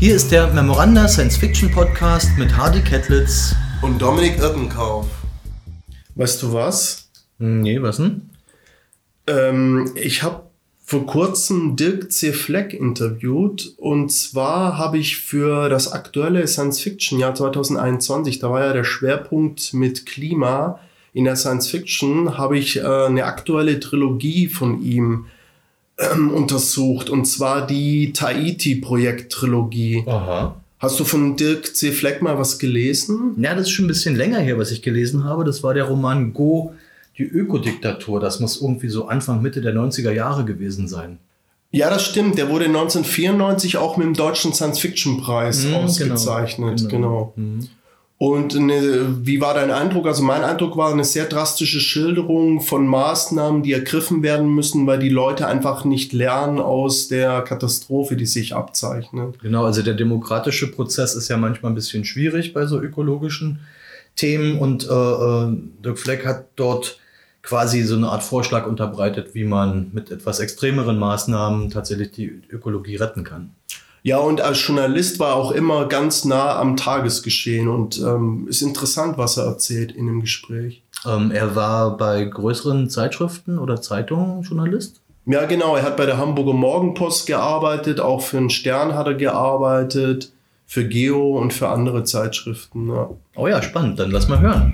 Hier ist der Memoranda Science Fiction Podcast mit Hardy Kettlitz und Dominik Irkenkauf. Weißt du was? Nee, was denn? Ähm, ich habe vor kurzem Dirk C. Fleck interviewt und zwar habe ich für das aktuelle Science Fiction Jahr 2021, da war ja der Schwerpunkt mit Klima in der Science Fiction, habe ich äh, eine aktuelle Trilogie von ihm ähm, untersucht und zwar die Tahiti-Projekt-Trilogie. Aha. Hast du von Dirk C. Fleck mal was gelesen? Ja, das ist schon ein bisschen länger her, was ich gelesen habe. Das war der Roman Go die Ökodiktatur, das muss irgendwie so Anfang, Mitte der 90er Jahre gewesen sein. Ja, das stimmt. Der wurde 1994 auch mit dem Deutschen Science-Fiction-Preis mhm, ausgezeichnet. Genau. genau. genau. Mhm. Und eine, wie war dein Eindruck? Also mein Eindruck war eine sehr drastische Schilderung von Maßnahmen, die ergriffen werden müssen, weil die Leute einfach nicht lernen aus der Katastrophe, die sich abzeichnet. Genau, also der demokratische Prozess ist ja manchmal ein bisschen schwierig bei so ökologischen Themen und äh, äh Dirk Fleck hat dort quasi so eine Art Vorschlag unterbreitet, wie man mit etwas extremeren Maßnahmen tatsächlich die Ökologie retten kann. Ja, und als Journalist war er auch immer ganz nah am Tagesgeschehen und ähm, ist interessant, was er erzählt in dem Gespräch. Ähm, er war bei größeren Zeitschriften oder Zeitungen Journalist? Ja, genau. Er hat bei der Hamburger Morgenpost gearbeitet, auch für den Stern hat er gearbeitet, für Geo und für andere Zeitschriften. Ja. Oh ja, spannend. Dann lass mal hören.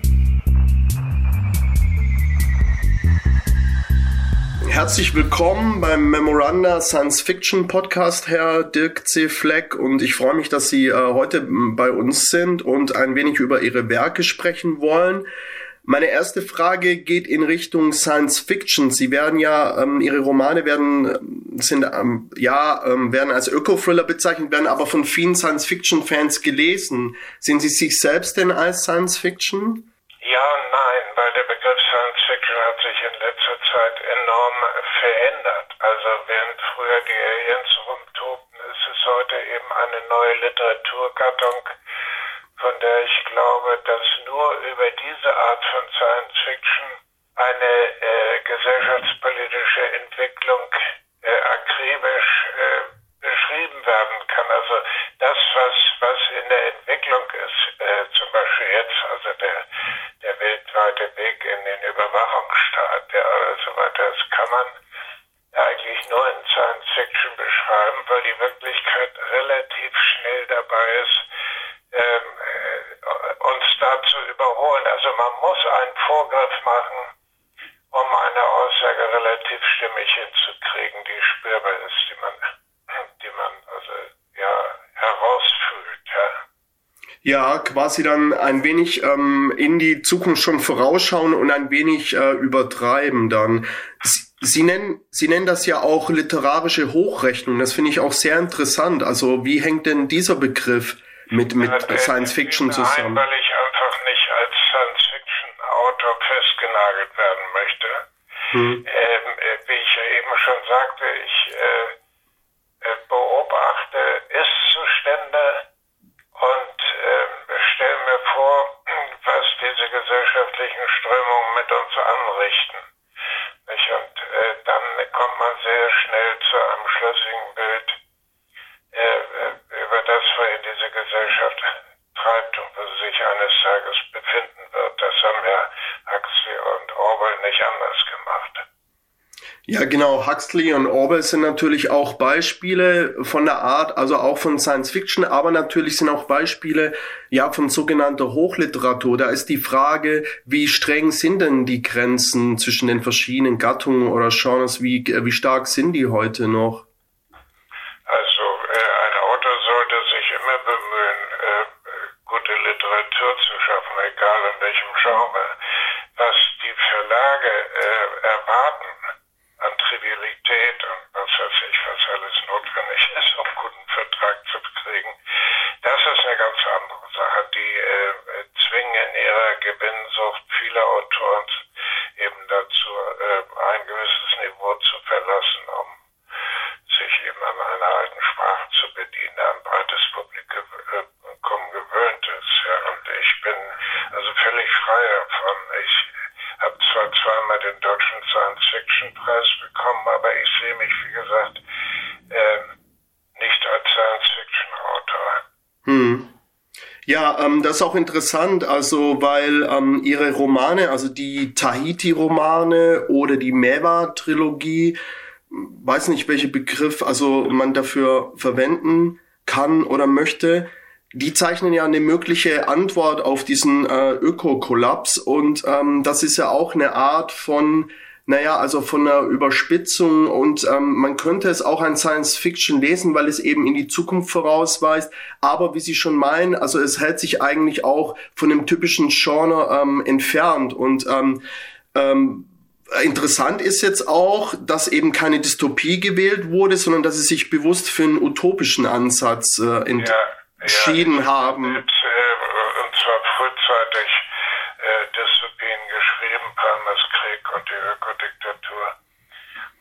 Herzlich willkommen beim Memoranda Science Fiction Podcast, Herr Dirk C. Fleck. Und ich freue mich, dass Sie äh, heute bei uns sind und ein wenig über Ihre Werke sprechen wollen. Meine erste Frage geht in Richtung Science Fiction. Sie werden ja, ähm, Ihre Romane werden, sind, ähm, ja, ähm, werden als Öko-Thriller bezeichnet, werden aber von vielen Science Fiction Fans gelesen. Sehen Sie sich selbst denn als Science Fiction? Ja nein, weil der Begriff Science Fiction hat sich in letzter Zeit enorm verändert. Also während früher die Aliens rumtobten, ist es heute eben eine neue Literaturgattung, von der ich glaube, dass nur über diese Art von Science Fiction eine äh, gesellschaftspolitische Entwicklung äh, akribisch äh, beschrieben werden kann. Also das, was, was Überwachungsstaat, der oder so weiter, das kann man eigentlich nur in Science Fiction beschreiben, weil die Wirklichkeit relativ schnell dabei ist, ähm, äh, uns da zu überholen. Also man muss einen Vorgriff machen, um eine Aussage relativ stimmig hinzukriegen, die spürbar ist, die man die man also ja herausfühlt. Ja. quasi dann ein wenig ähm, in die Zukunft schon vorausschauen und ein wenig äh, übertreiben dann. Sie, Sie nennen, Sie nennen das ja auch literarische Hochrechnung. Das finde ich auch sehr interessant. Also wie hängt denn dieser Begriff mit, mit ja, Science Fiction zusammen? Weil ich einfach nicht als Science Fiction Autor festgenagelt werden möchte. Hm. Treibt und sich eines Tages befinden wird. Das haben ja Huxley und Orwell nicht anders gemacht. Ja, genau. Huxley und Orwell sind natürlich auch Beispiele von der Art, also auch von Science Fiction, aber natürlich sind auch Beispiele, ja, von sogenannter Hochliteratur. Da ist die Frage, wie streng sind denn die Grenzen zwischen den verschiedenen Gattungen oder Genres? Wie, wie stark sind die heute noch? Also, äh, ein Autor sollte sich immer bemühen, äh, gute Literatur zu schaffen, egal in welchem Genre. Was die Verlage äh, erwarten, an Trivialität und was weiß ich, was alles notwendig ist, um einen guten Vertrag zu kriegen. Das ist eine ganz andere Sache. Die äh, zwingen in ihrer Gewinnsucht viele Autoren eben dazu, äh, ein gewisses Niveau zu verlassen, um sich eben an einer alten Sprache zu bedienen, ein breites Publikum äh, gewöhnt ist. Ja. Und ich bin also völlig frei davon. Ich habe zwar zweimal den Deutschen Science-Fiction-Preis bekommen, aber ich sehe mich, wie gesagt, äh, nicht als Science-Fiction-Autor. Hm. Ja, ähm, das ist auch interessant, also weil ähm, ihre Romane, also die Tahiti-Romane oder die Mewa-Trilogie, weiß nicht, welche Begriff also man dafür verwenden kann oder möchte, die zeichnen ja eine mögliche Antwort auf diesen äh, Ökokollaps und ähm, das ist ja auch eine Art von naja, also von einer Überspitzung und ähm, man könnte es auch ein Science Fiction lesen, weil es eben in die Zukunft vorausweist. Aber wie Sie schon meinen, also es hält sich eigentlich auch von dem typischen Genre ähm, entfernt und ähm, ähm, Interessant ist jetzt auch, dass eben keine Dystopie gewählt wurde, sondern dass sie sich bewusst für einen utopischen Ansatz äh, entschieden ja, ja, haben. Mit, äh, und zwar frühzeitig äh, geschrieben, Krieg und die Ökodiktatur.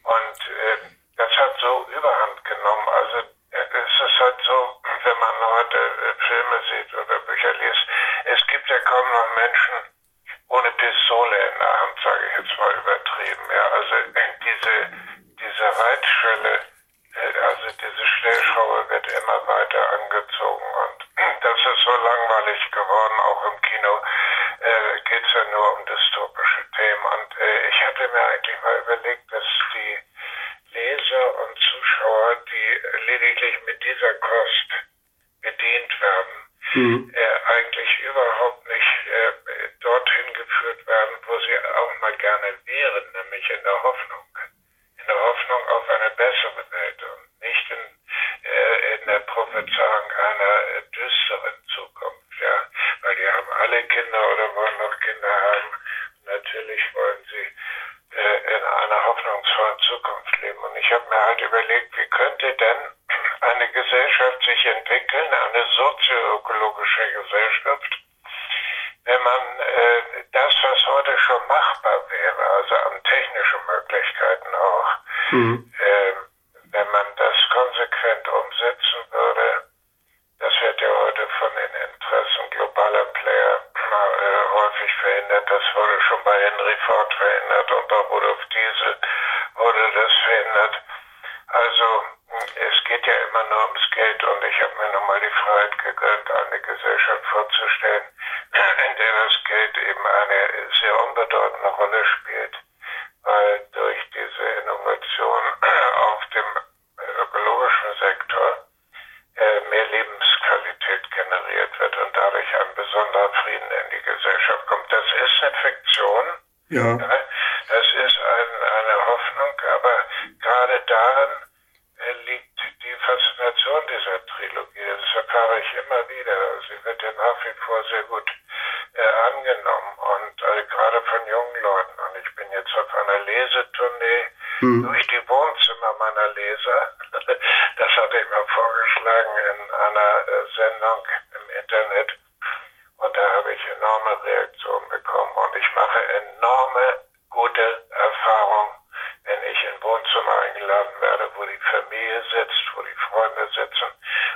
Und äh, das hat so überhand genommen. Also äh, es ist halt so, wenn man heute äh, Filme sieht oder Bücher liest, es gibt ja kaum noch Menschen ohne Pistole in der Hand, sage ich jetzt mal übertrieben. Ja, also diese, diese Reitschwelle, äh, also diese Stellschraube wird immer weiter angezogen und das ist so langweilig geworden, auch im Kino äh, geht es ja nur um dystopische Themen. Und äh, ich hatte mir eigentlich mal überlegt, dass die Leser und Zuschauer, die lediglich mit dieser Kost bedient werden, mhm. äh, eigentlich überhaupt nicht äh, dorthin geführt werden, wo sie auch mal gerne wären, nämlich in der Hoffnung. In der Hoffnung auf eine bessere Welt und nicht in, äh, in der Prophezeiung einer äh, düsteren Zukunft ja, weil die haben alle Kinder oder wollen noch Kinder haben. Natürlich wollen sie äh, in einer hoffnungsvollen Zukunft leben. Und ich habe mir halt überlegt, wie könnte denn eine Gesellschaft sich entwickeln, eine sozioökologische Gesellschaft, wenn man äh, das, was heute schon machbar wäre, also an technischen Möglichkeiten auch, mhm. äh, wenn man das konsequent umsetzen würde, das wird ja heute von den Interessen globaler Player äh, häufig verhindert. Das wurde schon bei Henry Ford verhindert und bei Rudolf Diesel wurde das verhindert. Also es geht ja immer nur ums Geld und ich habe mir nochmal die Freiheit gegönnt, eine Gesellschaft vorzustellen, in der das Geld eben eine sehr unbedeutende Rolle spielt, weil durch diese Innovation auf dem ökologischen Sektor äh, mehr Lebensqualität generiert wird und dadurch ein besonderer Frieden in die Gesellschaft kommt. Das ist eine Fiktion. Ja. ja das ist ein, eine Hoffnung, aber gerade darin äh, liegt die Faszination dieser Trilogie. Das erfahre ich immer wieder. Sie wird ja nach wie vor sehr gut äh, angenommen und äh, gerade von jungen Leuten. Und ich bin jetzt auf einer Lesetournee mhm. durch die Wohnzimmer meiner Leser. Das hatte ich mal vorgeschlagen in einer äh, Sendung im Internet. Und da habe ich enorme Reaktionen bekommen. Und ich mache enorme gute Erfahrungen, wenn ich in Wohnzimmer eingeladen werde, wo die Familie sitzt, wo die Freunde sitzen,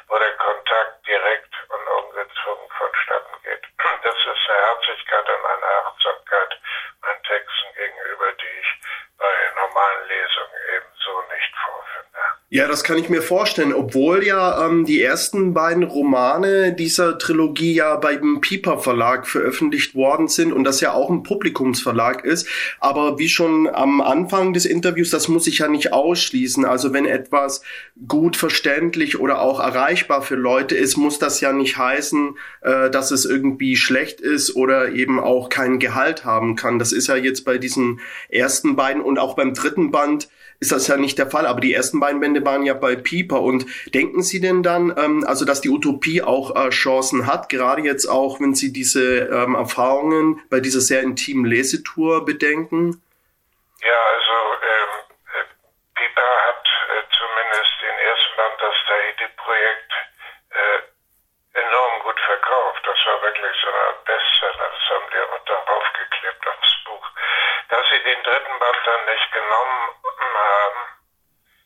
wo der Kontakt direkt und ungezwungen vonstatten geht. Das ist eine Herzlichkeit und eine Achtsamkeit meinen Texten gegenüber, die ich bei normalen Lesungen ebenso nicht vorfinde. Ja, das kann ich mir vorstellen, obwohl ja ähm, die ersten beiden Romane dieser Trilogie ja beim Piper Verlag veröffentlicht worden sind und das ja auch ein Publikumsverlag ist. Aber wie schon am Anfang des Interviews, das muss ich ja nicht ausschließen. Also wenn etwas gut verständlich oder auch erreichbar für Leute ist, muss das ja nicht heißen, äh, dass es irgendwie schlecht ist oder eben auch keinen Gehalt haben kann. Das ist ja jetzt bei diesen ersten beiden und auch beim dritten Band ist das ja nicht der Fall. Aber die ersten beiden Bände waren ja bei Pieper. Und denken Sie denn dann, ähm, also dass die Utopie auch äh, Chancen hat, gerade jetzt auch, wenn Sie diese ähm, Erfahrungen bei dieser sehr intimen Lesetour bedenken? Ja, also ähm, äh, Pieper hat äh, zumindest den ersten Band, das Tahiti-Projekt, äh, enorm gut verkauft. Das war wirklich so ein Bestseller. Das haben die auch darauf geklebt aufs Buch. Dass sie den dritten Band dann nicht genommen haben,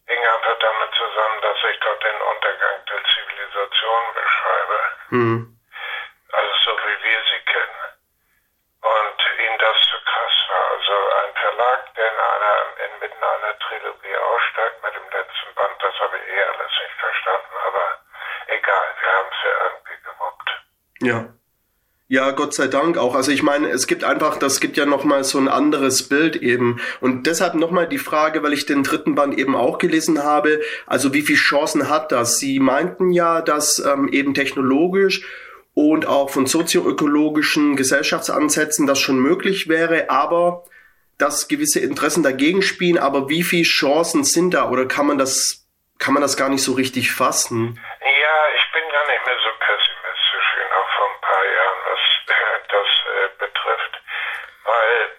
hing einfach damit zusammen, dass ich dort den Untergang der Zivilisation beschreibe. Mhm. Also so wie wir sie kennen. Und ihnen das zu krass war. Also ein Verlag, der in einer, inmitten einer Trilogie aussteigt mit dem letzten Band, das habe ich eh alles nicht verstanden, aber egal, wir haben es ja irgendwie gewuppt. Ja. Ja, Gott sei Dank auch. Also ich meine, es gibt einfach, das gibt ja nochmal so ein anderes Bild eben. Und deshalb nochmal die Frage, weil ich den dritten Band eben auch gelesen habe, also wie viele Chancen hat das? Sie meinten ja, dass ähm, eben technologisch und auch von sozioökologischen Gesellschaftsansätzen das schon möglich wäre, aber dass gewisse Interessen dagegen spielen, aber wie viele Chancen sind da oder kann man das, kann man das gar nicht so richtig fassen? Ja, ich bin gar nicht mehr so pessimistisch wie noch vor ein paar Jahren, was das äh, betrifft, weil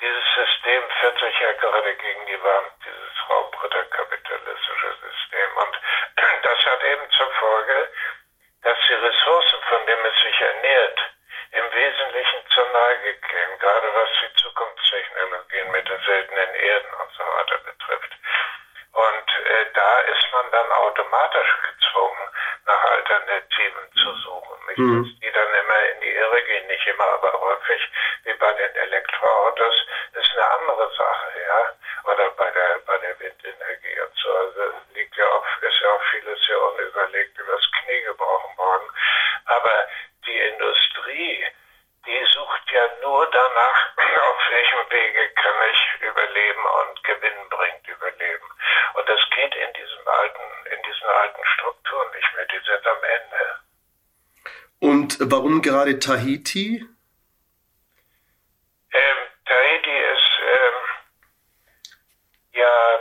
dieses System fährt gerade gegen die Wand, dieses raubritterkapitalistische System. Und das hat eben zur Folge, dass die Ressourcen, von denen es sich ernährt, im Wesentlichen zur Neige gehen, gerade was die Zukunftstechnologien mit den seltenen Erden und so weiter betrifft. Und äh, da ist man dann automatisch gezwungen, nach Alternativen zu suchen. Nicht, mhm. dass die dann immer in die Irre gehen, nicht immer, aber häufig, wie bei den Elektroautos, ist eine andere Sache, ja. Oder bei der bei der Windenergie und so. Also liegt ja auch, ist ja auch vieles sehr unüberlegt übers Knie gebrochen worden. Aber die Industrie, die sucht ja nur danach, auf welchem Wege kann ich überleben und Gewinn bringt überleben. Und das geht in diesem alten, in diesen alten Strukturen nicht mehr. Die sind am Ende. Und warum gerade Tahiti? Ähm, Tahiti ist ähm, ja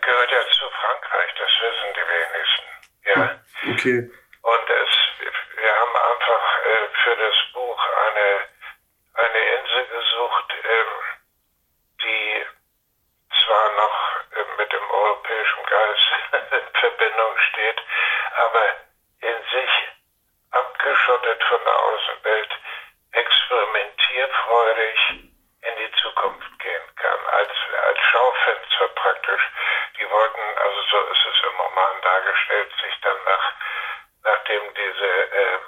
gehört ja zu Frankreich, das wissen die wenigsten. Ja. Okay. Und es, wir haben einfach äh, für das Buch eine, eine Insel gesucht, ähm, die zwar noch äh, mit dem europäischen Geist in Verbindung steht, aber in sich abgeschottet von der Außenwelt, experimentierfreudig in die Zukunft gehen kann, als, als Schaufenster praktisch. Die wollten, also so ist es im Roman dargestellt, sich dann nach nachdem diese äh,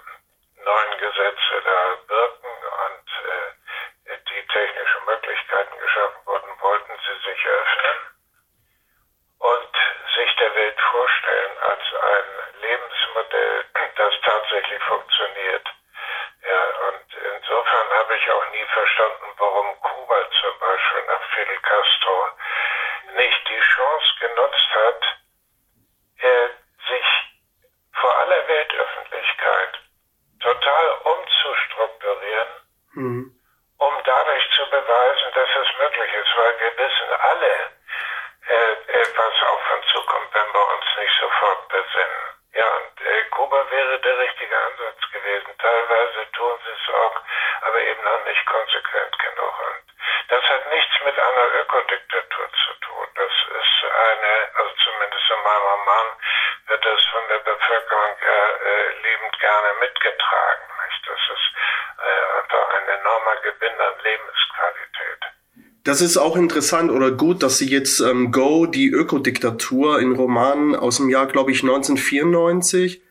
neuen Gesetze da wirken und äh, die technischen Möglichkeiten geschaffen wurden, wollten sie sich öffnen und sich der Welt vorstellen als ein Lebensmodell, das tatsächlich funktioniert. Ja, und insofern habe ich auch nie verstanden, warum Kuba zum Beispiel nach Fidel Castro nicht die Chance genutzt hat, äh, sich vor aller Weltöffentlichkeit total umzustrukturieren, mhm. um dadurch zu beweisen, dass es möglich ist, weil wir wissen alle, äh, äh, was auf uns zukommt, wenn wir uns nicht sofort besinnen. Ja, und äh, Kuba wäre der richtige Ansatz gewesen. Teilweise tun sie es auch, aber eben noch nicht konsequent genug. Und das hat nichts mit einer Ökodiktatur zu tun. Das ist eine, also zumindest in meinem Roman wird das von der Bevölkerung ja äh, liebend gerne mitgetragen. Nicht? Das ist äh, einfach ein enormer Gewinn an Lebensqualität. Das ist auch interessant oder gut, dass Sie jetzt ähm, Go, die Ökodiktatur in Romanen aus dem Jahr, glaube ich, 1994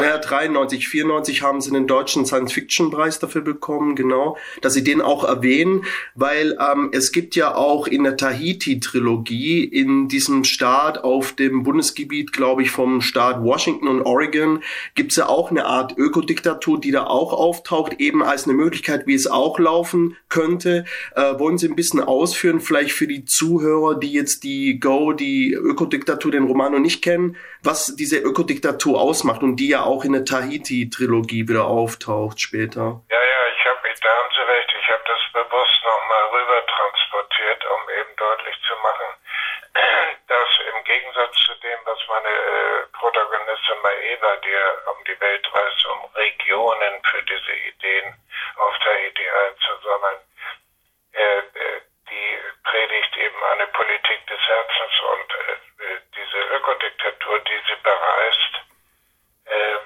der 93, 94 haben sie einen deutschen Science-Fiction-Preis dafür bekommen, genau, dass sie den auch erwähnen, weil ähm, es gibt ja auch in der Tahiti-Trilogie in diesem Staat auf dem Bundesgebiet, glaube ich, vom Staat Washington und Oregon, gibt's ja auch eine Art Ökodiktatur, die da auch auftaucht, eben als eine Möglichkeit, wie es auch laufen könnte. Äh, wollen Sie ein bisschen ausführen, vielleicht für die Zuhörer, die jetzt die Go, die Ökodiktatur, den Roman noch nicht kennen, was diese Ökodiktatur ausmacht und die ja auch in der Tahiti-Trilogie wieder auftaucht später. Ja, ja, ich habe, da haben Sie recht, ich habe das bewusst nochmal rüber transportiert, um eben deutlich zu machen, dass im Gegensatz zu dem, was meine äh, Protagonistin Maeva, die ja um die Welt reist, um Regionen für diese Ideen auf Tahiti einzusammeln, äh, äh, die predigt eben eine Politik des Herzens und äh, diese Ökodiktatur, die sie bereist, ähm,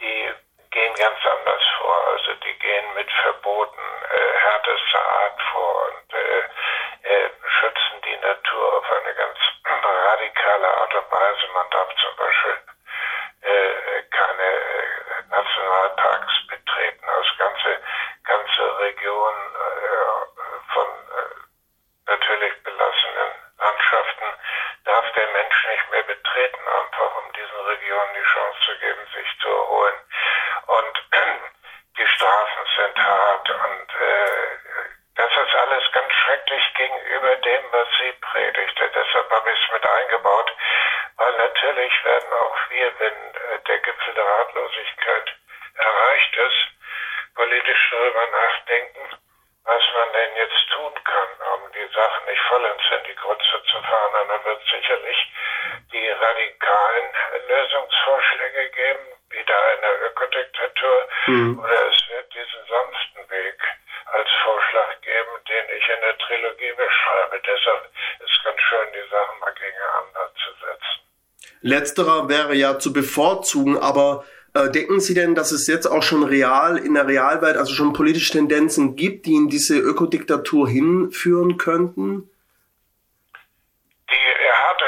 die gehen ganz anders vor. Also die gehen mit Verboten äh, härtester Art vor und äh, äh, schützen die Natur auf eine ganz radikale Art und Weise. Man darf zum Beispiel keine Nationalparks betreten, also ganze, ganze von natürlich belassenen Landschaften darf der Mensch nicht mehr betreten. Personen die Chance zu geben, sich zu erholen. Und die Strafen sind hart und äh, das ist alles ganz schrecklich gegenüber dem, was sie predigte. Deshalb habe ich es mit eingebaut, weil natürlich werden auch wir, wenn äh, der Gipfel der Ratlosigkeit erreicht ist, politisch darüber nachdenken, was man denn jetzt tun kann, um die Sache nicht vollends in die Grütze zu fahren. Und dann wird sicherlich die radikalen Lösungsvorschläge geben, wieder eine Ökodiktatur, mhm. oder es wird diesen sanften Weg als Vorschlag geben, den ich in der Trilogie beschreibe. Deshalb ist ganz schön, die Sachen mal gegeneinander zu setzen. Letzterer wäre ja zu bevorzugen, aber äh, denken Sie denn, dass es jetzt auch schon real in der Realwelt, also schon politische Tendenzen gibt, die in diese Ökodiktatur hinführen könnten? Die harte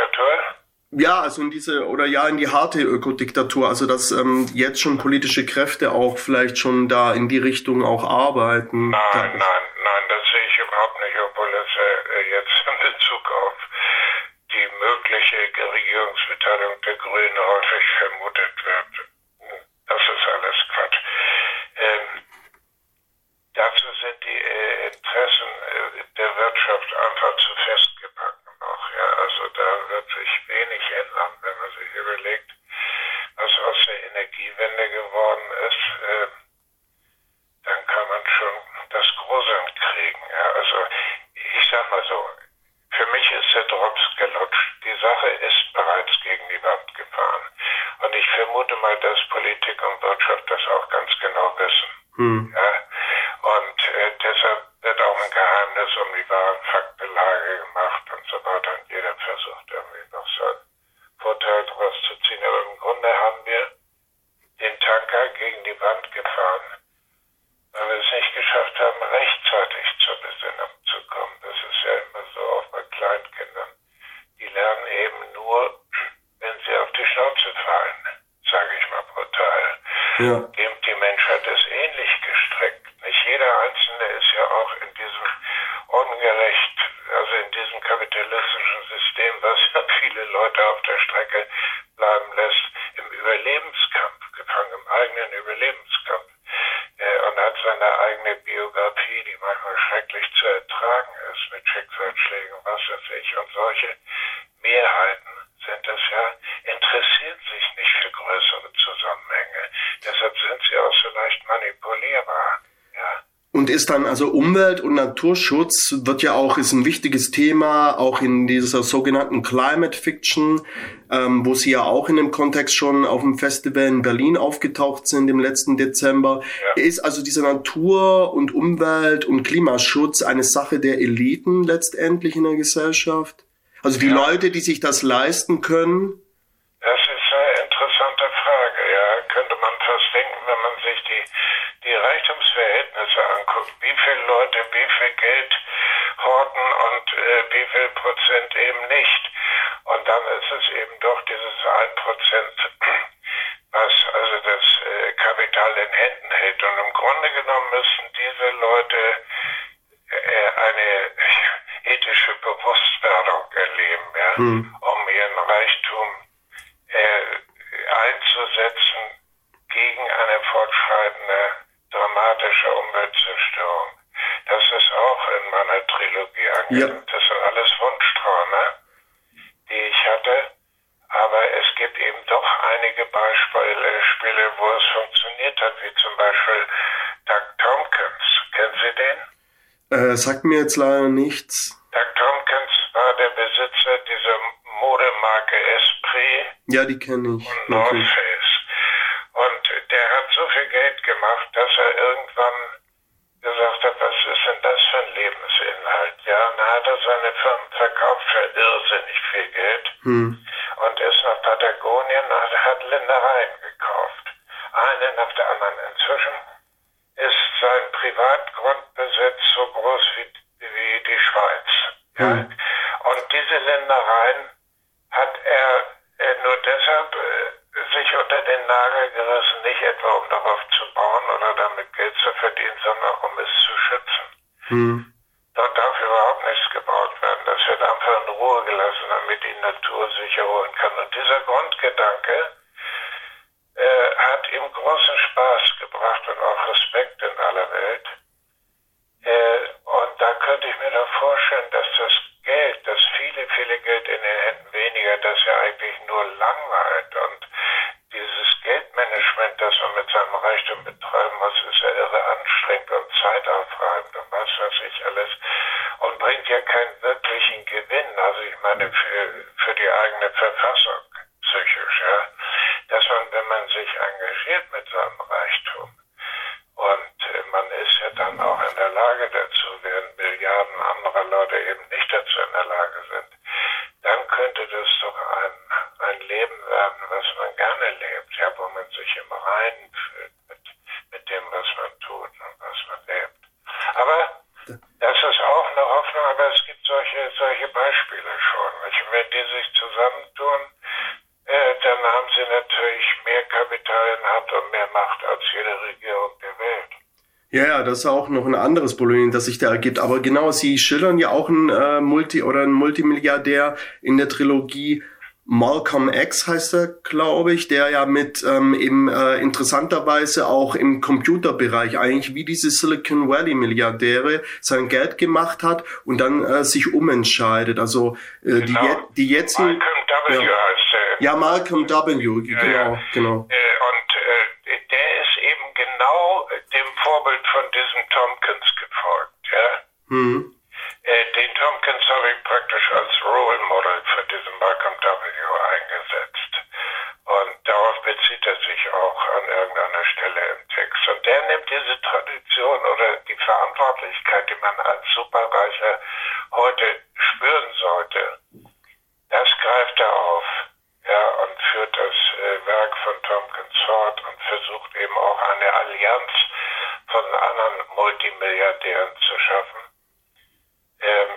Ökodiktatur? Ja, also in diese, oder ja, in die harte Ökodiktatur, also dass ähm, jetzt schon politische Kräfte auch vielleicht schon da in die Richtung auch arbeiten. Nein, nein, nein, das sehe ich überhaupt nicht, obwohl es äh, jetzt in Bezug auf die mögliche Regierungsbeteiligung der Grünen häufig vermutet wird. Das ist alles Quatsch. Ähm, dazu sind die äh, Interessen äh, der Wirtschaft einfach zu festgepackt noch. Ja? Also da wird sich wenig ändern, wenn man sich überlegt, was aus der Energiewende geworden ist. Äh, dann kann man schon das Gruseln kriegen. Ja? Also ich sag mal so, für mich ist der Drops gelutscht. Die Sache ist bereits gegen die Wand gefahren. Und ich vermute mal, dass Politik und Wirtschaft das auch ganz genau wissen. Hm. Ja? Und äh, deshalb wird auch ein Geheimnis um die wahren Faktenlage gemacht und so weiter. Und jeder versucht irgendwie noch seinen Vorteil daraus zu ziehen. Aber im Grunde haben wir den Tanker gegen die Wand gefahren, weil wir es nicht geschafft haben, rechtzeitig zur Besinnung zu kommen. Das ist ja immer so auch bei Kleinkindern. Die lernen eben nur, wenn sie auf die Schnauze fallen, sage ich mal brutal. Ja. Die, die Menschheit ist ähnlich gestrickt. Nicht jeder Einzelne ist ja auch in diesem ungerecht, also in diesem kapitalistischen System, was ja viele Leute auf der Strecke bleiben lässt, im Überlebenskampf, gefangen im eigenen Überlebenskampf äh, und hat seine eigene Biografie, die manchmal schrecklich zu ertragen ist mit Schicksalsschlägen, was weiß ich. Und solche Mehrheiten sind es ja, interessieren sich nicht für größere Zusammenhänge. Deshalb sind sie auch so leicht manipulierbar. Ja. Und ist dann also Umwelt- und Naturschutz wird ja auch, ist ein wichtiges Thema, auch in dieser sogenannten Climate Fiction, ähm, wo Sie ja auch in dem Kontext schon auf dem Festival in Berlin aufgetaucht sind im letzten Dezember. Ja. Ist also dieser Natur- und Umwelt- und Klimaschutz eine Sache der Eliten letztendlich in der Gesellschaft? Also die ja. Leute, die sich das leisten können? Das ist eine interessante Frage, ja. Könnte man fast denken, wenn man sich die die Reichtumsverhältnisse anguckt, wie viele Leute wie viel Geld horten und äh, wie viel Prozent eben nicht. Und dann ist es eben doch dieses ein Prozent, was also das äh, Kapital in Händen hält. Und im Grunde genommen müssen diese Leute äh, eine ethische Bewusstwerdung erleben, ja, hm. um ihren Reichtum äh, einzusetzen gegen eine fortschreitende dramatische Umweltzerstörung. Das ist auch in meiner Trilogie angelegt. Ja. Das sind alles Wunschträume, die ich hatte. Aber es gibt eben doch einige Beispiele, Spiele, wo es funktioniert hat, wie zum Beispiel Doug Tompkins. Kennen Sie den? Äh, sagt mir jetzt leider nichts. Doug Tompkins war der Besitzer dieser Modemarke Esprit. Ja, die kenne ich. Und North Face. Und der hat so viel Geld gemacht, dass er irgendwann gesagt hat, was ist denn das für ein Lebensinhalt? Ja, und dann hat er seine Firmen verkauft für irrsinnig viel Geld hm. und ist nach Patagonien und hat Ländereien gekauft. Eine nach der anderen. Inzwischen ist sein Privatgrundbesitz so groß wie, wie die Schweiz. Ja? Hm. Und diese Ländereien hat er äh, nur deshalb äh, sich unter den Nagel gerissen, nicht etwa um darauf zu bauen oder damit Geld zu verdienen, sondern um es zu schützen. Hm. Dort darf überhaupt nichts gebaut werden. Das wird wird einfach in Ruhe gelassen, damit die Natur sich erholen kann. Und dieser Grundgedanke äh, hat ihm großen Spaß gebracht und auch Respekt in aller Welt. Äh, und da könnte ich mir da vorstellen, dass das Geld, das viele, viele Geld in den Händen weniger, das ja eigentlich nur langweilt und dieses Geldmanagement, das Reichtum betreiben muss, ist ja irre anstrengend und zeitaufreibend und was weiß ich alles. Und bringt ja keinen wirklichen Gewinn. Also ich meine für, für die eigene Verfassung psychisch, ja, dass man, wenn man sich engagiert mit seinem Reichtum und äh, man ist ja dann auch in der Lage dazu, während Milliarden anderer Leute eben nicht dazu in der Lage sind, dann könnte das doch ein, ein Leben werden, was man gerne lebt, ja, wo man sich im Reinen fühlt mit, mit dem, was man tut und was man lebt. Aber das ist auch eine Hoffnung, aber es gibt solche, solche Beispiele schon. Wenn die sich zusammentun, äh, dann haben sie natürlich mehr Kapital in Hand und mehr Macht als jede Regierung der Welt. Ja, ja, das ist auch noch ein anderes Problem, das sich da ergibt. Aber genau, Sie schildern ja auch einen äh, Multi- oder einen Multimilliardär in der Trilogie Malcolm X heißt er, glaube ich, der ja mit ähm, eben äh, interessanterweise auch im Computerbereich eigentlich wie diese Silicon Valley Milliardäre sein Geld gemacht hat und dann äh, sich umentscheidet. Also äh, genau. die, die jetzigen Malcolm W. Ja. heißt der. Ja, Malcolm W. Genau, ja. genau. Und äh, der ist eben genau dem Vorbild von diesem Tompkins gefolgt. Ja? Hm. Äh, den Tompkins habe ich praktisch als Role Model für diesen Malcolm W. eingesetzt. Und darauf bezieht er sich auch an irgendeiner Stelle im Text. Und der nimmt diese Tradition oder die Verantwortlichkeit, die man als Superreicher heute spüren sollte, das greift er auf. Ja, und führt das äh, Werk von Tompkins fort und versucht eben auch eine Allianz von anderen Multimilliardären zu schaffen. Ähm,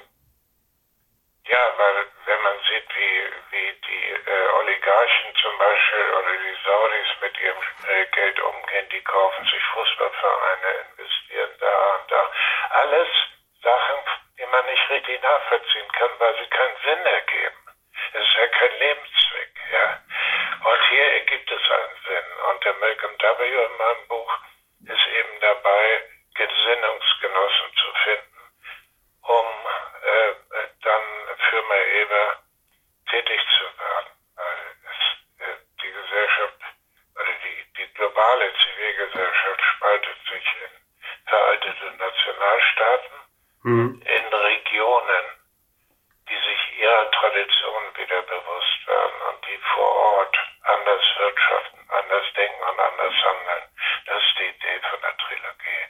ja, weil wenn man sieht, wie, wie die äh, Oligarchen zum Beispiel oder die Saudis mit ihrem äh, Geld umgehen, die kaufen sich Fußballvereine, investieren da und da. Alles Sachen, die man nicht richtig nachvollziehen kann, weil sie keinen Sinn ergeben. Es ist ja kein Lebenszweck, ja. Und hier ergibt es einen Sinn. Und der Malcolm W. in meinem Buch ist eben dabei, Gesinnungsgenossen zu finden, um äh, dann für Maeva tätig zu werden. Weil es, äh, die Gesellschaft, oder die, die globale Zivilgesellschaft spaltet sich in veraltete Nationalstaaten, Hm. in Regionen, die sich ihrer Tradition wieder bewusst werden und die vor Ort anders wirtschaften, anders denken und anders handeln. Das ist die Idee von der Trilogie.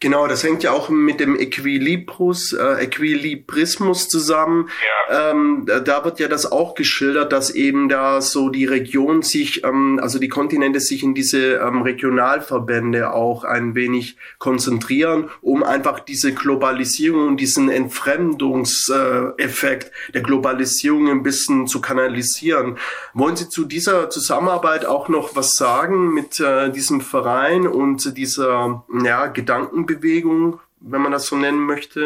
Genau, das hängt ja auch mit dem Equilibrus, äh, Equilibrismus zusammen. Ja. Ähm, da- wird ja das auch geschildert, dass eben da so die Region sich, ähm, also die Kontinente sich in diese ähm, Regionalverbände auch ein wenig konzentrieren, um einfach diese Globalisierung und diesen Entfremdungseffekt Effekt der Globalisierung ein bisschen zu kanalisieren. Wollen Sie zu dieser Zusammenarbeit auch noch was sagen mit äh, diesem Verein und dieser ja, Gedankenbewegung, wenn man das so nennen möchte?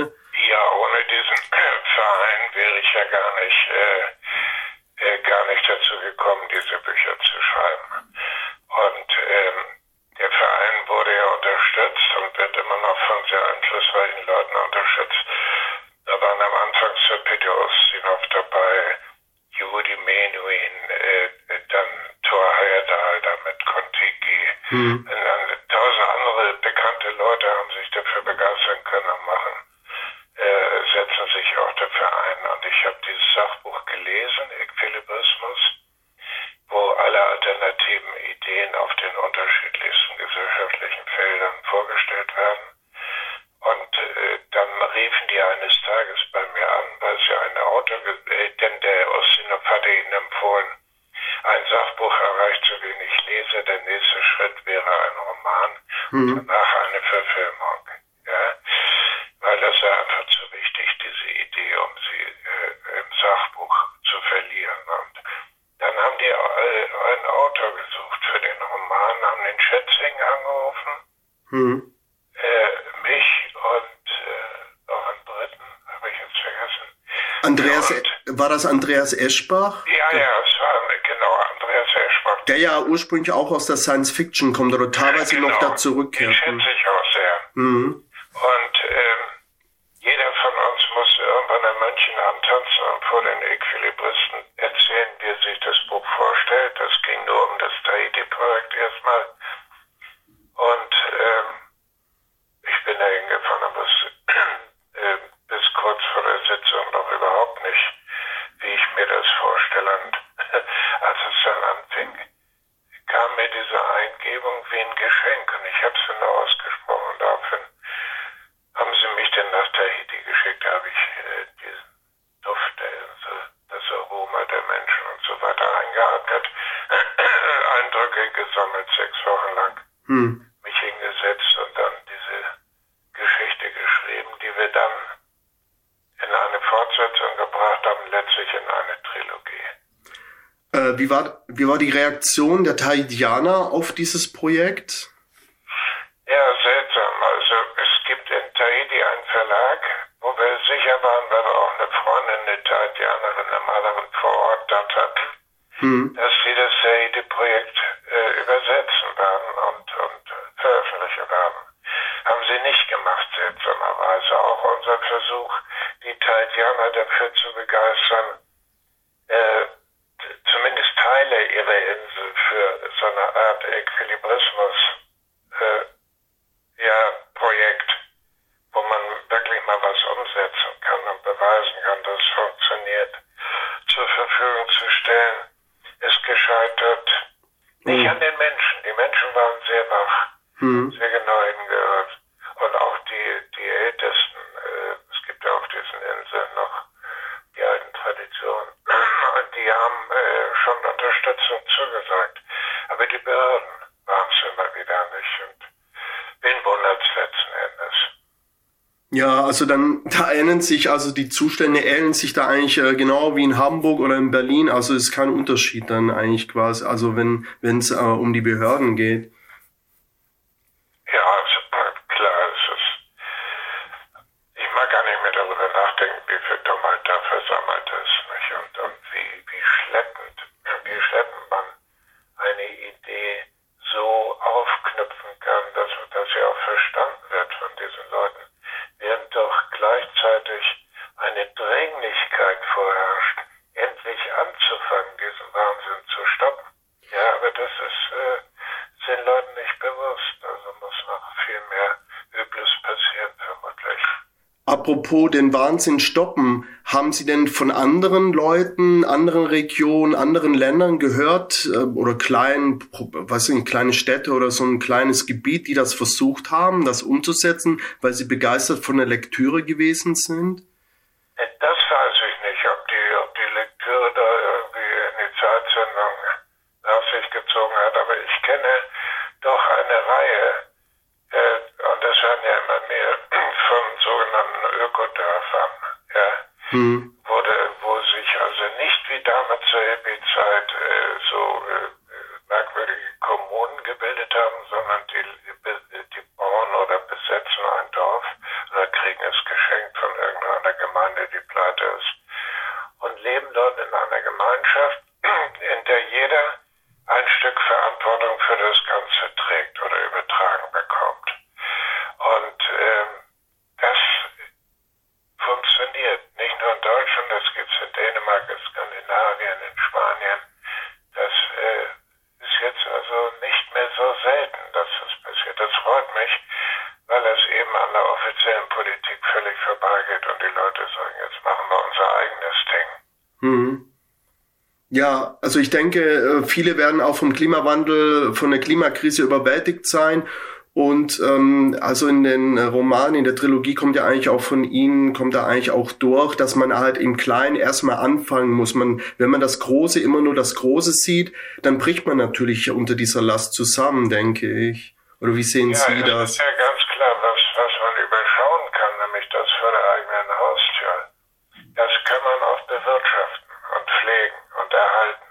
Ja, ohne diesen Verein wäre ich ja gar nicht, äh, äh, gar nicht dazu gekommen, diese Bücher zu schreiben. Und ähm, der Verein wurde ja unterstützt und wird immer noch von sehr einflussreichen Leuten unterstützt. Da waren am Anfang Sir Peter Ustinov dabei, Yehudi Menuhin, äh, dann Thor Heyerdahl, damit Kontiki, Hm. und dann tausend andere bekannte Leute haben sich dafür begeistern können und machen, äh, setzen sich auch dafür ein. Und ich habe dieses Sachbuch gelesen, Equilibrismus, wo alle alternativen Ideen auf den unterschiedlichsten gesellschaftlichen Feldern vorgestellt werden. Und äh, dann riefen die eines Tages bei mir an, weil sie einen Autor, ge- äh, denn der Ustinov hatte ihnen empfohlen, ein Sachbuch erreicht zu wenig Leser, der nächste Schritt wäre ein Roman, Mhm. danach eine Verfilmung. Ja? Weil das sei einfach zu wichtig, diese Idee, um sie äh, im Sachbuch zu verlieren. Und dann haben die äh, einen Autor gesucht für den Roman, haben den Schätzing angerufen, Hm. äh, mich und äh, noch einen dritten, habe ich jetzt vergessen. Andreas, und, war das Andreas Eschbach? Ja, ja, es war genau Andreas Eschbach. Der ja ursprünglich auch aus der Science Fiction kommt oder teilweise ja, genau. noch da zurückkehrt. Den schätze ich auch sehr. Mhm. Und ähm, jeder von uns muss irgendwann in München antanzen und vor den Equilibristen erzählen, wie er sich das Buch vorstellt. Das ging nur um das Tahiti-Projekt erstmal. Und ähm, ich bin da hingefahren und wusste äh, bis kurz vor der Sitzung noch überhaupt nicht, wie ich mir das vorstelle. Und als es dann anfing, kam mir diese Eingebung wie ein Geschenk und ich habe sie nur ausgesprochen. Daraufhin haben sie mich dann nach Tahiti geschickt, da habe ich äh, diesen Duft, also das Aroma der Menschen und so weiter eingeatmet, Eindrücke gesammelt, sechs Wochen lang. Hm. Mich hingesetzt und dann diese Geschichte geschrieben, die wir dann in eine Fortsetzung gebracht haben, letztlich in eine Trilogie. Äh, wie, war, die Reaktion der Tahitianer auf dieses Projekt? Ja, seltsam. Also es gibt in Tahiti einen Verlag, wo wir sicher waren, weil wir auch eine Freundin, eine Tahitianerin, eine Malerin vor Ort dort hatten, hm. dass sie das Tahiti-Projekt äh, übersetzen werden und, und veröffentlichen werden. Haben sie nicht gemacht, seltsamerweise. Auch unser Versuch, die Tahitianer dafür zu begeistern, äh, zumindest Teile ihrer Insel für so eine Art Äquilibrismus äh, ja, Projekt, wo man wirklich mal was umsetzen kann und beweisen kann, dass es funktioniert, zur Verfügung zu stellen, ist gescheitert. Nicht mhm. an den Menschen. Die Menschen waren sehr wach, mhm. sehr genau hingehört. Und auch die, die Ältesten, äh, es gibt ja auf diesen Inseln noch die alten Traditionen, und die haben äh, schon Unterstützung zugesagt. Aber die Behörden waren es immer wieder nicht. Und Wen wundert letzten Endes? Ja, also dann, da ändern sich, also die Zustände ähneln sich da eigentlich äh, genau wie in Hamburg oder in Berlin. Also ist kein Unterschied dann eigentlich quasi, also wenn es äh, um die Behörden geht. Ja, also, klar, es ist, ich mag gar nicht mehr darüber nachdenken, wie viel Dummheit da versammelt ist, nicht? Und, und wie, wie schleppend, wie schleppend man eine Idee so aufknüpfen kann, dass, dass sie auch verstanden wird von diesen Leuten, während doch gleichzeitig eine Dringlichkeit vorherrscht, endlich anzufangen, diesen Wahnsinn zu stoppen. Ja, aber das ist äh, den Leuten nicht bewusst. Also muss noch viel mehr Übles passieren, vermutlich. Apropos den Wahnsinn stoppen, haben Sie denn von anderen Leuten, anderen Regionen, anderen Ländern gehört äh, oder kleinen, was sind kleine Städte oder so ein kleines Gebiet, die das versucht haben, das umzusetzen, weil sie begeistert von der Lektüre gewesen sind? Das weiß ich nicht, ob die, ob die Lektüre da irgendwie in die Zeitsendung nach sich gezogen hat, aber ich kenne doch eine Reihe äh, und das werden ja immer mehr von sogenannten Ökodörfern, ja, hm. wo, wo sich also nicht wie damals zur Hippie-Zeit äh, so äh, merkwürdige Kommunen gebildet haben, sondern die, die bauen oder besetzen ein Dorf oder kriegen es geschenkt von irgendeiner Gemeinde, die pleite ist und leben dort in einer Gemeinschaft, in der jeder ein Stück Verantwortung für das Ganze trägt oder übertragen bekommt. Und ähm, das funktioniert nicht nur in Deutschland, das gibt es in Dänemark, in Skandinavien, in Spanien. Das äh, ist jetzt also nicht mehr so selten, dass das passiert. Das freut mich, weil es eben an der offiziellen Politik völlig vorbeigeht und die Leute sagen, jetzt machen wir unser eigenes Ding. Mhm. Ja, also ich denke, äh, viele werden auch vom Klimawandel, von der Klimakrise überwältigt sein. Und ähm, also in den Romanen, in der Trilogie kommt ja eigentlich auch von Ihnen, kommt da eigentlich auch durch, dass man halt im Kleinen erstmal anfangen muss. Man, wenn man das Große immer nur das Große sieht, dann bricht man natürlich unter dieser Last zusammen, denke ich. Oder wie sehen ja, Sie das? Das ist ja ganz klar, was, was man überschauen kann, nämlich das vor der eigenen Haustür. Das kann man auch bewirtschaften und pflegen und erhalten.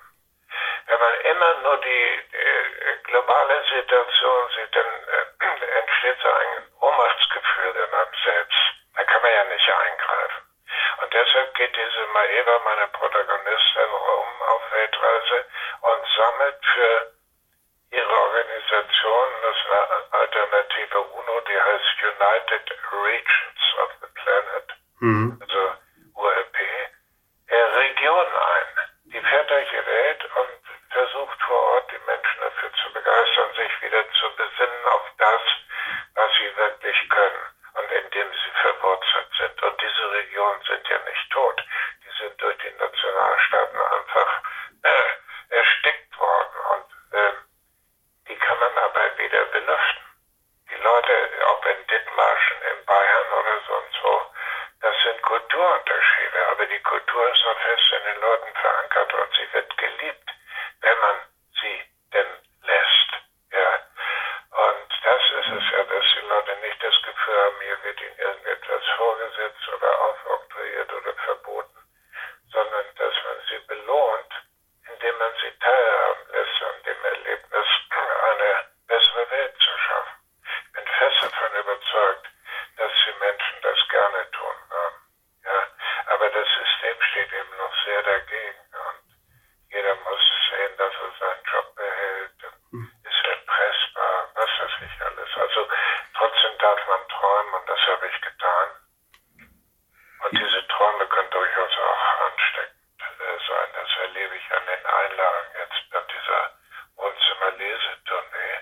Wenn man immer nur die, die globale Situation sieht, dann äh, entsteht so ein Ohnmachtsgefühl in einem selbst. Da kann man ja nicht eingreifen. Und deshalb geht diese Maeva, meine Protagonistin, rum auf Weltreise und sammelt für ihre Organisation, das ist eine alternative UNO, die heißt United Regions of the Planet, mhm. also URP, Regionen ein. Die fährt durch die Welt und versucht vor Ort die Menschen dafür zu begeistern, wieder zu besinnen auf das, was sie wirklich können und in dem sie verwurzelt sind. Und diese Regionen sind ja nicht tot. Die sind durch die Nationalstaaten einfach äh, erstickt worden und äh, die kann man aber wieder belüften. Die Leute, ob in Dithmarschen, in Bayern oder sonst wo, das sind Kulturunterschiede, aber die Kultur ist noch fest in den Leuten verankert und sie wird geliebt, wenn man sie denn lässt. Ja. Und das ist es ja, dass die Leute nicht das Gefühl haben, hier wird ihnen irgendetwas vorgesetzt oder aufoktroyiert oder verboten, sondern dass man sie belohnt, indem man sie teilhaben lässt an dem Erlebnis, eine bessere Welt zu schaffen. Ich bin fest davon überzeugt, dass die Menschen das gerne tun würden. Ja, aber das System steht eben noch sehr dagegen und jeder muss sehen, dass er seinen Job behält, hm. ist erpressbar, was weiß ich alles. Also trotzdem darf man träumen und das habe ich getan. Und diese Träume können durchaus auch ansteckend äh, sein. Das erlebe ich an den Einlagen jetzt bei dieser Wohnzimmer-Lesetournee.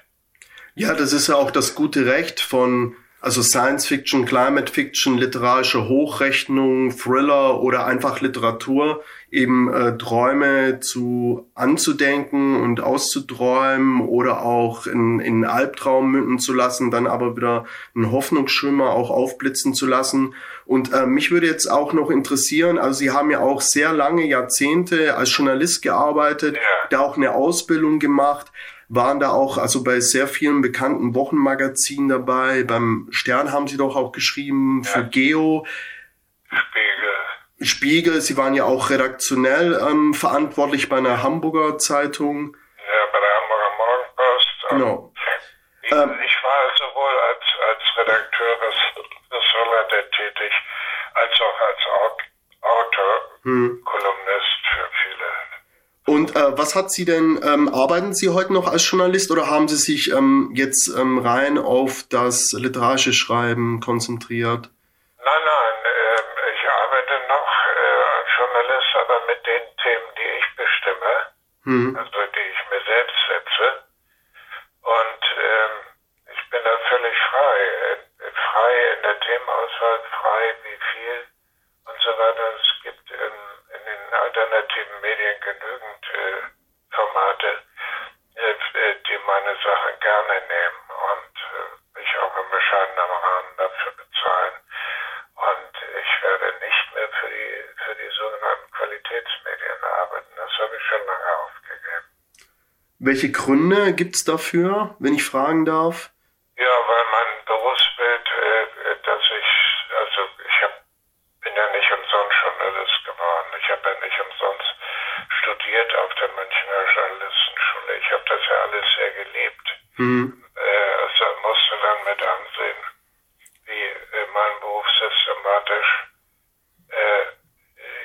Ja, das ist ja auch das gute Recht von also Science Fiction, Climate Fiction, literarische Hochrechnung, Thriller oder einfach Literatur, eben äh, Träume zu anzudenken und auszuträumen oder auch in, in Albtraum münden zu lassen, dann aber wieder einen Hoffnungsschimmer auch aufblitzen zu lassen. Und äh, mich würde jetzt auch noch interessieren, also Sie haben ja auch sehr lange Jahrzehnte als Journalist gearbeitet, da auch eine Ausbildung gemacht waren da auch also bei sehr vielen bekannten Wochenmagazinen dabei. Beim Stern haben sie doch auch geschrieben für Geo. Spiegel. Spiegel, sie waren ja auch redaktionell ähm, verantwortlich bei einer Hamburger Zeitung. Ja, bei der Hamburger Morgenpost. Genau. Ich, ähm, ich war sowohl als, als Redakteur des, des Roller tätig, als auch als Autor, hm. Kolumnist und äh, was hat Sie denn, ähm, arbeiten Sie heute noch als Journalist oder haben Sie sich ähm, jetzt ähm, rein auf das literarische Schreiben konzentriert? Nein, nein, äh, ich arbeite noch äh, als Journalist, aber mit den Themen, die ich bestimme, hm. also die ich mir selbst setze. Und ähm, ich bin da völlig frei, äh, frei in der Themenauswahl, frei wie viel und so weiter. Es gibt den alternativen Medien genügend äh, Formate, äh, äh, die meine Sachen gerne nehmen und äh, mich auch im bescheidenen Rahmen dafür bezahlen. Und ich werde nicht mehr für die, für die sogenannten Qualitätsmedien arbeiten. Das habe ich schon lange aufgegeben. Welche Gründe gibt es dafür, wenn ich fragen darf? Ja, weil mein Berufsbild, äh, dass ich, also ich habe bin ja nicht umsonst Journalist geworden. Ich habe ja nicht umsonst studiert auf der Münchner Journalistenschule. Ich habe das ja alles sehr gelebt. Mhm. Äh, also musste dann mit ansehen, wie äh, mein Beruf systematisch äh,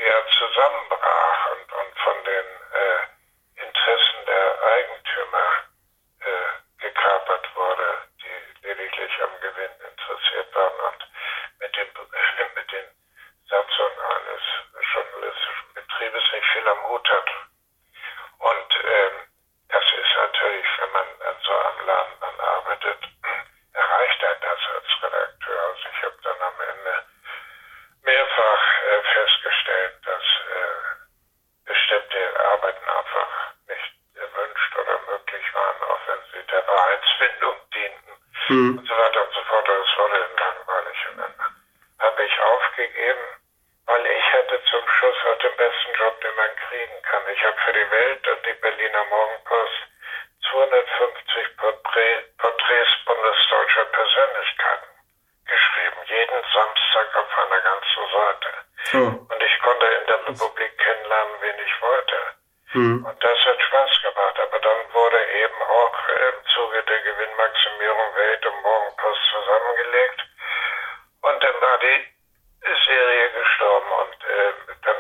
ja, zusammenbrach und, und von den äh, Interessen der Eigentümer äh, gekapert wurde, die lediglich am Gewinn interessiert waren und mit, dem, mit den Satzung eines journalistischen Betriebes nicht viel am Hut hat. Und ähm, das ist natürlich, wenn man an so einem Laden dann arbeitet, erreicht er das als Redakteur. Also ich habe dann am Ende mehrfach äh, festgestellt, dass äh, bestimmte Arbeiten einfach nicht erwünscht oder möglich waren, auch wenn sie der Wahrheitsfindung dienten hm. und so weiter und so fort. Das wurde langweilig und dann habe ich aufgegeben, weil ich hatte zum Schluss auch den besten Job, den man kriegen kann. Ich habe für die Welt und die Berliner Morgenpost 250 Porträt, Porträts bundesdeutscher Persönlichkeiten geschrieben. Jeden Samstag auf einer ganzen Seite. Oh. Und ich konnte in der Republik kennenlernen, wen ich wollte. Hm. Und das hat Spaß gemacht. Aber dann wurde eben auch im Zuge der Gewinnmaximierung Welt und Morgenpost zusammengelegt. Und dann war die Serie gestorben und äh, dann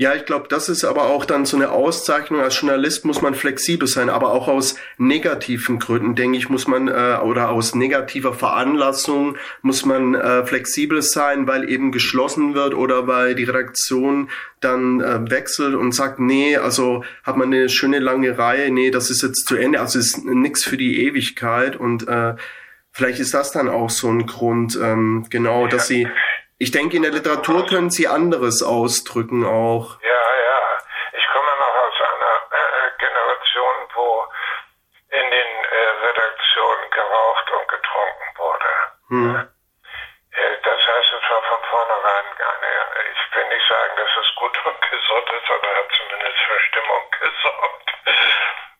Ja, ich glaube, das ist aber auch dann so eine Auszeichnung. Als Journalist muss man flexibel sein, aber auch aus negativen Gründen, denke ich, muss man äh, oder aus negativer Veranlassung muss man äh, flexibel sein, weil eben geschlossen wird oder weil die Redaktion dann äh, wechselt und sagt, nee, also hat man eine schöne lange Reihe, nee, das ist jetzt zu Ende, also ist nichts für die Ewigkeit und äh, vielleicht ist das dann auch so ein Grund, ähm, genau, dass sie ich denke, in der Literatur können Sie anderes ausdrücken auch. Wurde. Hm. Äh, das heißt, es war von vornherein eine, ich will nicht sagen, dass es gut und gesund ist, aber hat zumindest für Stimmung gesorgt.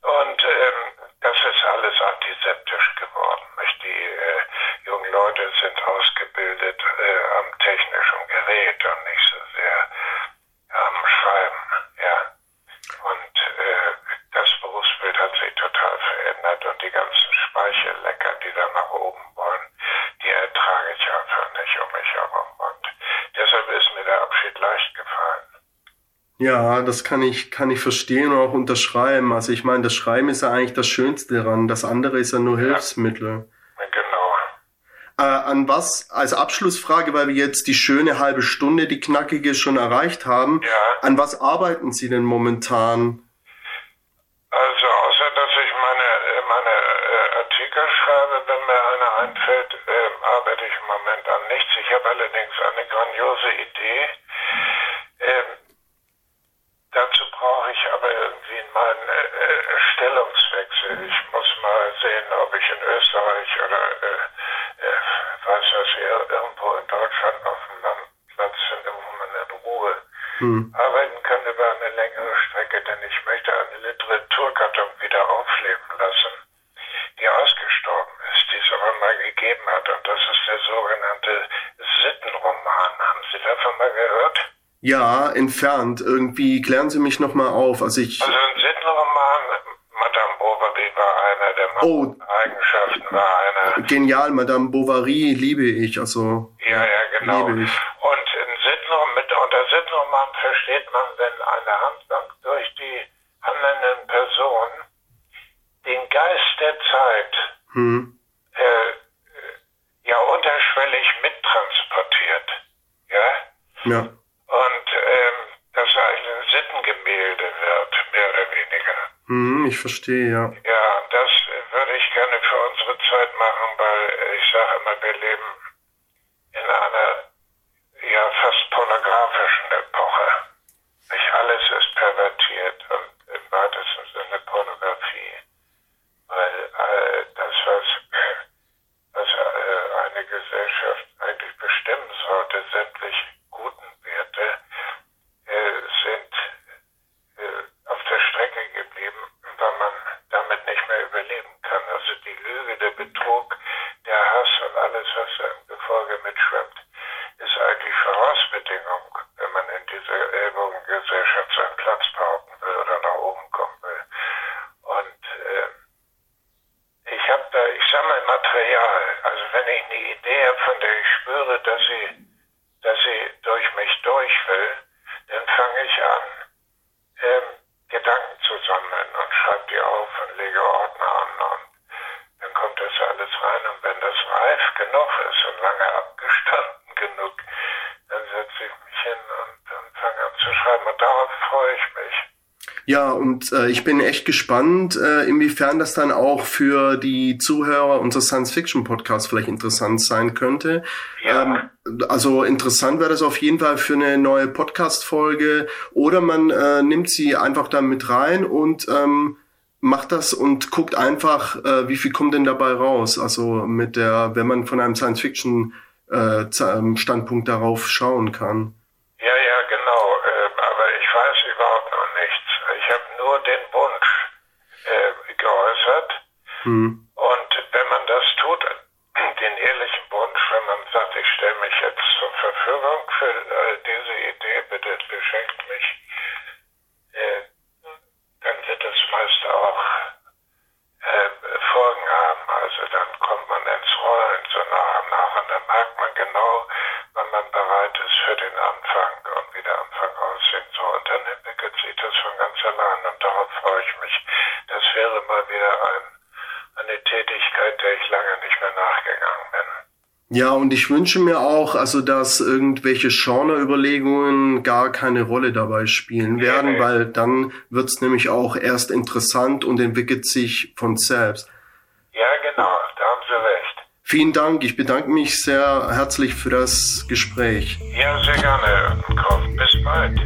Und ähm, das ist alles antiseptisch geworden. Nicht? Die äh, jungen Leute sind ausgebildet äh, am technischen Gerät und nicht so sehr am Schreiben. Ja. Und äh, das Berufsbild hat sich total verändert und die ganzen Speichellecker, die da nach oben wollen, die ertrage ich einfach nicht um mich herum. Und deshalb ist mir der Abschied leicht gefallen. Ja, das kann ich, kann ich verstehen und auch unterschreiben. Also ich meine, das Schreiben ist ja eigentlich das Schönste daran. Das andere ist ja nur Hilfsmittel. Genau. Äh, an was, als Abschlussfrage, weil wir jetzt die schöne halbe Stunde, die knackige schon erreicht haben. Ja. An was arbeiten Sie denn momentan? Also außer dass ich meine, meine äh, Artikel schreibe, wenn mir einer einfällt, äh, arbeite ich im Moment an nichts. Ich habe allerdings eine grandiose Idee. Ähm, Dazu brauche ich aber irgendwie meinen äh, äh, Stellungswechsel. Ich muss mal sehen, ob ich in Österreich oder äh, äh, weiß was irgendwo in Deutschland auf dem Landplatz finde, wo man in Ruhe hm. arbeiten kann über eine längere Strecke, denn ich möchte eine Literaturgattung wieder aufleben lassen, die ausgestorben ist, die es aber mal gegeben hat. Und das ist der sogenannte Sittenroman. Haben Sie davon mal gehört? Ja, entfernt. Irgendwie klären Sie mich nochmal auf. Also ich. Also ein Sittenroman, Madame Bovary war einer der oh, Eigenschaften war einer. Genial, Madame Bovary liebe ich. Also. Ja, ja, genau. Und in Sittenroman, mit, unter Sittenroman versteht man, wenn eine Handlung durch die handelnden Personen den Geist der Zeit hm. äh, ja unterschwellig mittransportiert. Ja? Ja und ähm, das ein Sittengemälde wird, mehr oder weniger. Hm, ich verstehe, ja. Ja, das würde ich gerne für unsere Zeit machen, weil immer, wir leben in einer ja fast pornografischen Epoche. Nicht alles ist pervertiert und im weitesten Sinne Pornografie. Weil äh, das, was, was äh, eine Gesellschaft eigentlich bestimmen sollte, sämtlich guten Werte äh, sind äh, auf der Strecke geblieben, weil man damit nicht mehr überleben kann. Also die Lüge, der Betrug, der Hass und alles, was da im Gefolge mitschwimmt, ist eigentlich Vorausbedingung, wenn man in dieser Ellbogengesellschaft seinen Platz behaupten will oder nach oben kommen will. Und äh, ich habe da, ich sammle Material. Also wenn ich eine Idee habe, von der ich spüre, dass sie dass sie durch mich durch will, dann fange ich an, ähm, Gedanken zu sammeln und schreibe die auf und lege Ordner an und dann kommt das alles rein und wenn das reif genug ist und lange abgestanden genug, dann setze ich mich hin und, und fange an zu schreiben und darauf freue ich mich. Ja, und äh, ich bin echt gespannt, äh, inwiefern das dann auch für die Zuhörer unseres Science-Fiction-Podcasts vielleicht interessant sein könnte. Ja. Ähm, also interessant wäre das auf jeden Fall für eine neue Podcast-Folge oder man äh, nimmt sie einfach da mit rein und ähm, macht das und guckt einfach, äh, wie viel kommt denn dabei raus. Also mit der, wenn man von einem Science-Fiction-Standpunkt äh, darauf schauen kann. Ja, ja, genau. Äh, aber ich weiß überhaupt noch nichts. Ich habe nur den Wunsch äh, geäußert. Hm. Und wenn man das tut, den ehrlichen Wunsch, wenn man sagt, ich stelle mich jetzt zur Verfügung für äh, diese Idee, bitte beschenkt mich, äh, dann wird es meist auch äh, Folgen haben. Also dann kommt man ins Rollen so nach und nach und dann merkt man genau, wann man bereit ist für den Anfang und wie der Anfang aussehen soll. Und das wäre mal wieder ein, eine Tätigkeit, der ich lange nicht mehr nachgegangen bin. Ja, und ich wünsche mir auch, also dass irgendwelche Genre-Überlegungen gar keine Rolle dabei spielen werden, nee. weil dann wird's nämlich auch erst interessant und entwickelt sich von selbst. Ja, genau, da haben Sie recht. Vielen Dank, ich bedanke mich sehr herzlich für das Gespräch. Ja, sehr gerne, Herr Bis bald.